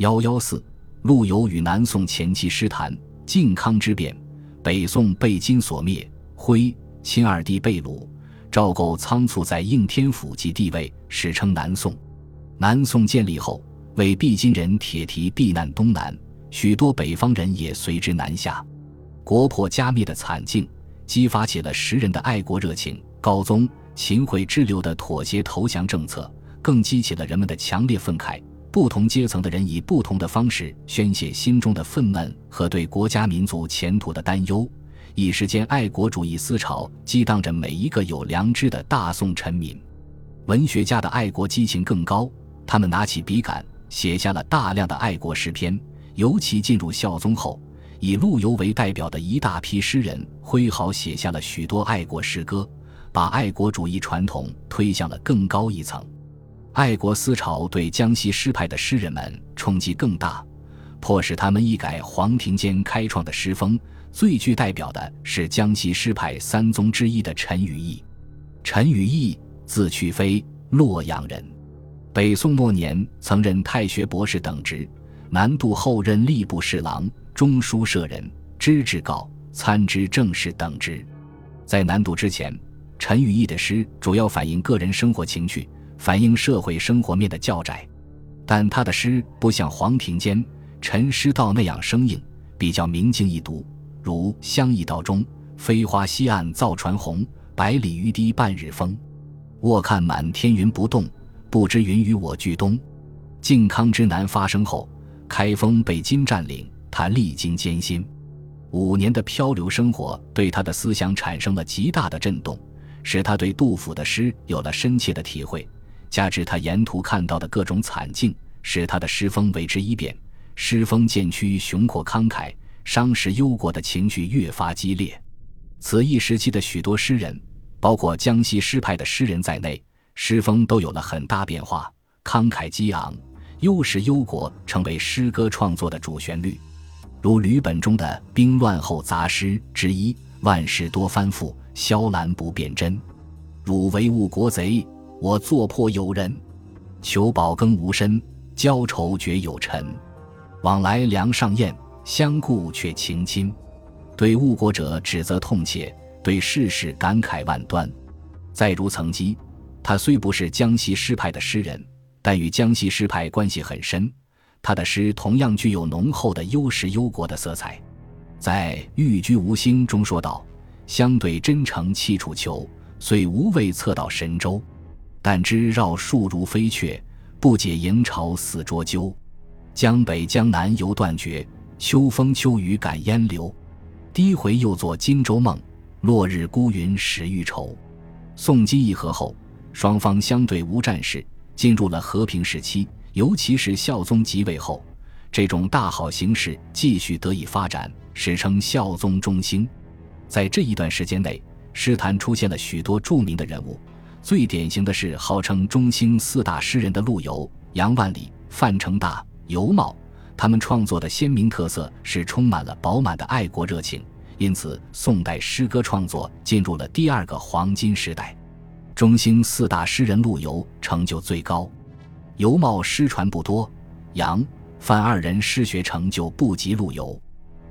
幺幺四，陆游与南宋前期诗坛，靖康之变，北宋被金所灭，徽钦二帝被掳，赵构仓促在应天府即帝位，史称南宋。南宋建立后，为避金人铁蹄避难东南，许多北方人也随之南下。国破家灭的惨境，激发起了时人的爱国热情。高宗秦桧之流的妥协投降政策，更激起了人们的强烈愤慨。不同阶层的人以不同的方式宣泄心中的愤懑和对国家民族前途的担忧，一时间，爱国主义思潮激荡着每一个有良知的大宋臣民。文学家的爱国激情更高，他们拿起笔杆，写下了大量的爱国诗篇。尤其进入孝宗后，以陆游为代表的一大批诗人挥毫写下了许多爱国诗歌，把爱国主义传统推向了更高一层。爱国思潮对江西诗派的诗人们冲击更大，迫使他们一改黄庭坚开创的诗风。最具代表的是江西诗派三宗之一的陈与义。陈与义，字去飞，洛阳人。北宋末年曾任太学博士等职，南渡后任吏部侍郎、中书舍人、知制告、参知政事等职。在南渡之前，陈与义的诗主要反映个人生活情趣。反映社会生活面的较窄，但他的诗不像黄庭坚、陈师道那样生硬，比较明净易读，如《乡邑道中》：“飞花西岸造船红，百里渔堤半日风。卧看满天云不动，不知云与我俱东。”靖康之难发生后，开封被金占领，他历经艰辛，五年的漂流生活对他的思想产生了极大的震动，使他对杜甫的诗有了深切的体会。加之他沿途看到的各种惨境，使他的诗风为之一变。诗风渐趋雄阔慷慨，伤时忧国的情绪越发激烈。此一时期的许多诗人，包括江西诗派的诗人在内，诗风都有了很大变化，慷慨激昂，忧时忧国成为诗歌创作的主旋律。如吕本中的《兵乱后杂诗》之一：“万事多翻覆，萧兰不变真。汝为误国贼。”我作破友人，求宝更无身，交愁绝有尘。往来梁上燕，相顾却情亲。对误国者指责痛切，对世事感慨万端。再如曾几，他虽不是江西诗派的诗人，但与江西诗派关系很深。他的诗同样具有浓厚的忧时忧国的色彩。在《寓居无星》中说道：“相对真诚气楚囚，虽无畏策到神州。”但知绕树如飞雀，不解营巢似捉鸠。江北江南犹断绝，秋风秋雨感烟流。低回又作荆州梦，落日孤云始欲愁。宋金议和后，双方相对无战事，进入了和平时期。尤其是孝宗即位后，这种大好形势继续得以发展，史称孝宗中兴。在这一段时间内，诗坛出现了许多著名的人物。最典型的是号称中兴四大诗人的陆游、杨万里、范成大、尤袤，他们创作的鲜明特色是充满了饱满的爱国热情，因此宋代诗歌创作进入了第二个黄金时代。中兴四大诗人陆游成就最高，尤袤诗传不多，杨、范二人诗学成就不及陆游。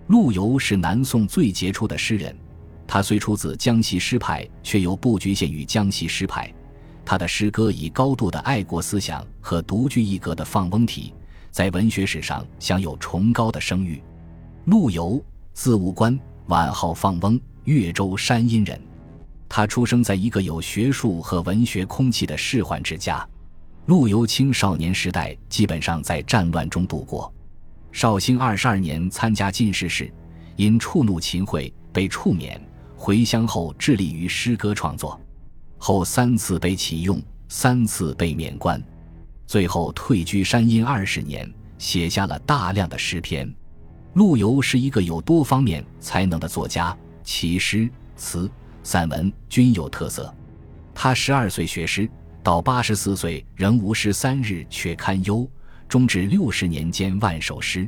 陆游是南宋最杰出的诗人。他虽出自江西诗派，却又不局限于江西诗派。他的诗歌以高度的爱国思想和独具一格的放翁体，在文学史上享有崇高的声誉。陆游，字务观，晚号放翁，越州山阴人。他出生在一个有学术和文学空气的仕宦之家。陆游青少年时代基本上在战乱中度过。绍兴二十二年参加进士试，因触怒秦桧被处免。回乡后致力于诗歌创作，后三次被启用，三次被免官，最后退居山阴二十年，写下了大量的诗篇。陆游是一个有多方面才能的作家，其诗词散文均有特色。他十二岁学诗，到八十四岁仍无诗三日却堪忧，终至六十年间万首诗。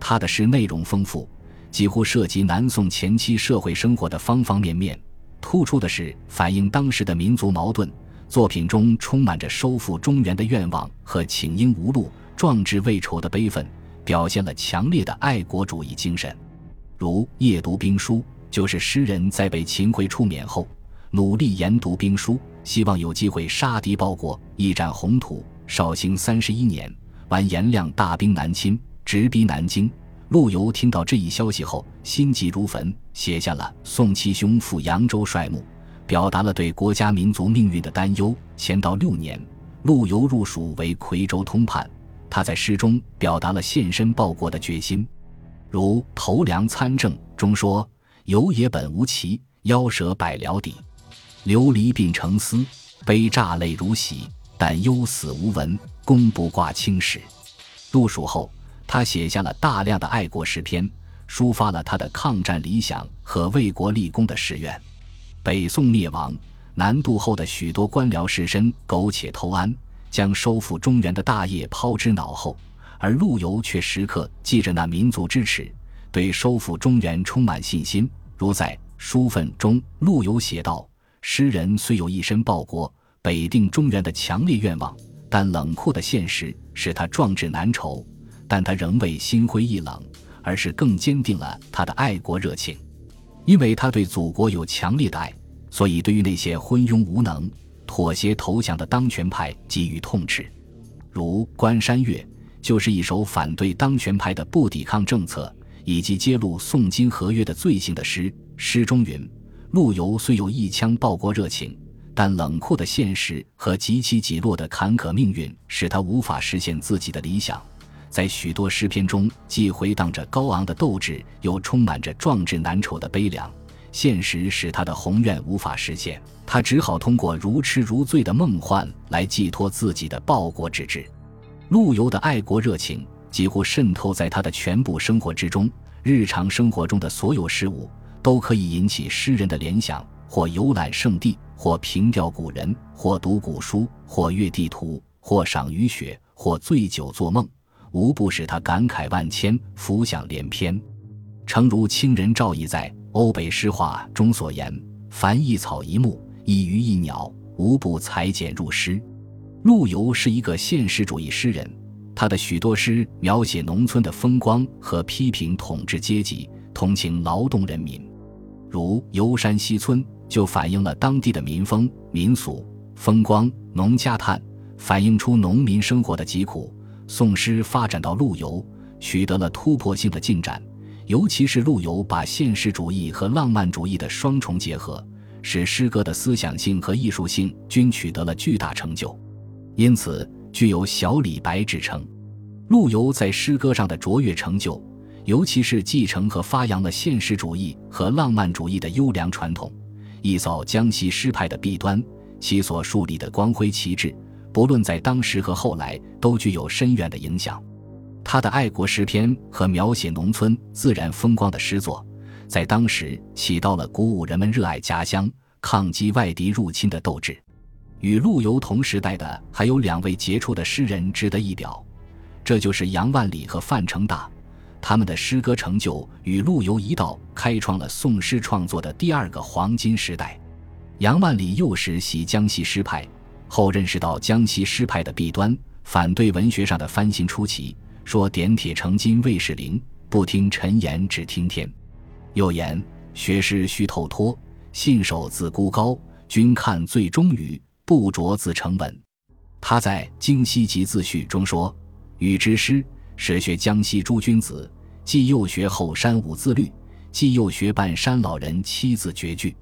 他的诗内容丰富。几乎涉及南宋前期社会生活的方方面面，突出的是反映当时的民族矛盾。作品中充满着收复中原的愿望和请缨无路、壮志未酬的悲愤，表现了强烈的爱国主义精神。如夜读兵书，就是诗人在被秦桧出免后，努力研读兵书，希望有机会杀敌报国，一展宏图。绍兴三十一年，完颜亮大兵南侵，直逼南京。陆游听到这一消息后，心急如焚，写下了《送七兄赴扬州帅墓》，表达了对国家民族命运的担忧。乾道六年，陆游入蜀为夔州通判，他在诗中表达了献身报国的决心。如《投梁参政》中说：“游也本无奇，夭折百僚底，流离鬓成丝，悲乍泪如洗。但忧死无闻，功不挂青史。”入蜀后，他写下了大量的爱国诗篇，抒发了他的抗战理想和为国立功的誓愿。北宋灭亡，南渡后的许多官僚士绅苟且偷安，将收复中原的大业抛之脑后。而陆游却时刻记着那民族之耻，对收复中原充满信心。如在《书愤》中，陆游写道：“诗人虽有一身报国、北定中原的强烈愿望，但冷酷的现实使他壮志难酬。但他仍未心灰意冷，而是更坚定了他的爱国热情。因为他对祖国有强烈的爱，所以对于那些昏庸无能、妥协投降的当权派给予痛斥。如《关山月》。就是一首反对当权派的不抵抗政策以及揭露宋金合约的罪行的诗。诗中云：“陆游虽有一腔报国热情，但冷酷的现实和极其极落的坎坷命运，使他无法实现自己的理想。在许多诗篇中，既回荡着高昂的斗志，又充满着壮志难酬的悲凉。现实使他的宏愿无法实现，他只好通过如痴如醉的梦幻来寄托自己的报国之志。”陆游的爱国热情几乎渗透在他的全部生活之中，日常生活中的所有事物都可以引起诗人的联想：或游览圣地，或凭吊古人，或读古书，或阅地图，或赏雨雪，或醉酒做梦，无不使他感慨万千，浮想联翩。诚如清人赵翼在《欧北诗话》中所言：“凡一草一木，一鱼一鸟，无不裁剪入诗。”陆游是一个现实主义诗人，他的许多诗描写农村的风光和批评统治阶级、同情劳动人民。如《游山西村》就反映了当地的民风、民俗、风光、农家叹，反映出农民生活的疾苦。宋诗发展到陆游，取得了突破性的进展，尤其是陆游把现实主义和浪漫主义的双重结合，使诗歌的思想性和艺术性均取得了巨大成就。因此，具有“小李白”之称。陆游在诗歌上的卓越成就，尤其是继承和发扬了现实主义和浪漫主义的优良传统，一扫江西诗派的弊端。其所树立的光辉旗帜，不论在当时和后来，都具有深远的影响。他的爱国诗篇和描写农村自然风光的诗作，在当时起到了鼓舞人们热爱家乡、抗击外敌入侵的斗志。与陆游同时代的还有两位杰出的诗人值得一表，这就是杨万里和范成大。他们的诗歌成就与陆游一道，开创了宋诗创作的第二个黄金时代。杨万里幼时习江西诗派，后认识到江西诗派的弊端，反对文学上的翻新出奇，说“点铁成金未是灵，不听陈言只听天”。又言学诗须透脱，信手自孤高，君看最终语。不着自成文，他在《京西集自序》中说：“禹之诗，始学江西诸君子，既又学后山五字律，既又学半山老人七字绝句，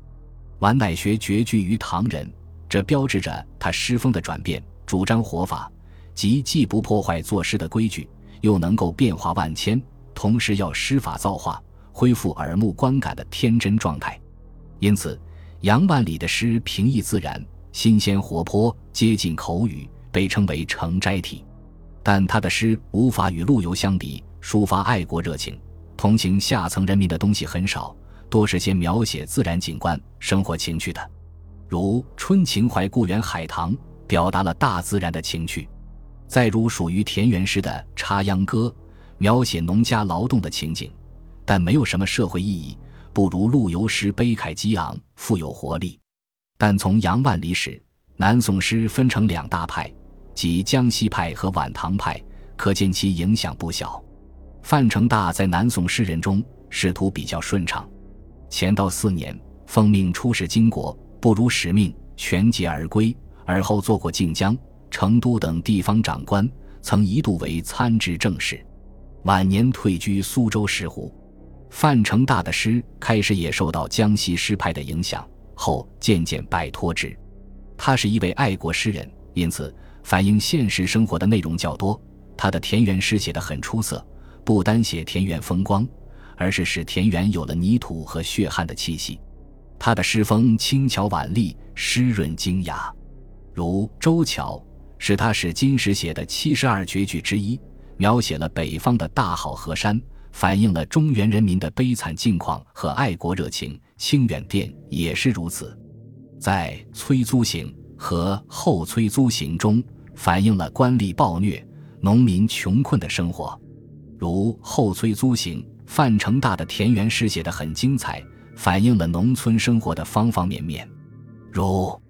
晚乃学绝句于唐人。”这标志着他诗风的转变，主张活法，即既不破坏作诗的规矩，又能够变化万千，同时要诗法造化，恢复耳目观感的天真状态。因此，杨万里的诗平易自然。新鲜活泼，接近口语，被称为成斋体。但他的诗无法与陆游相比，抒发爱国热情、同情下层人民的东西很少，多是些描写自然景观、生活情趣的。如《春情怀故园海棠》，表达了大自然的情趣；再如属于田园诗的《插秧歌》，描写农家劳动的情景，但没有什么社会意义，不如陆游诗悲慨激昂，富有活力。但从杨万里始，南宋诗分成两大派，即江西派和晚唐派，可见其影响不小。范成大在南宋诗人中仕途比较顺畅，乾道四年奉命出使金国，不辱使命，全节而归。而后做过靖江、成都等地方长官，曾一度为参知政事。晚年退居苏州石湖。范成大的诗开始也受到江西诗派的影响，后渐渐摆脱之。他是一位爱国诗人，因此反映现实生活的内容较多。他的田园诗写得很出色，不单写田园风光，而是使田园有了泥土和血汗的气息。他的诗风轻巧婉丽，湿润精雅。如《周桥》是他使金石写的七十二绝句之一，描写了北方的大好河山，反映了中原人民的悲惨境况和爱国热情。《清远殿》也是如此，在《催租行》和《后催租行》中，反映了官吏暴虐、农民穷困的生活。如《后催租行》，范成大的田园诗写得很精彩，反映了农村生活的方方面面。如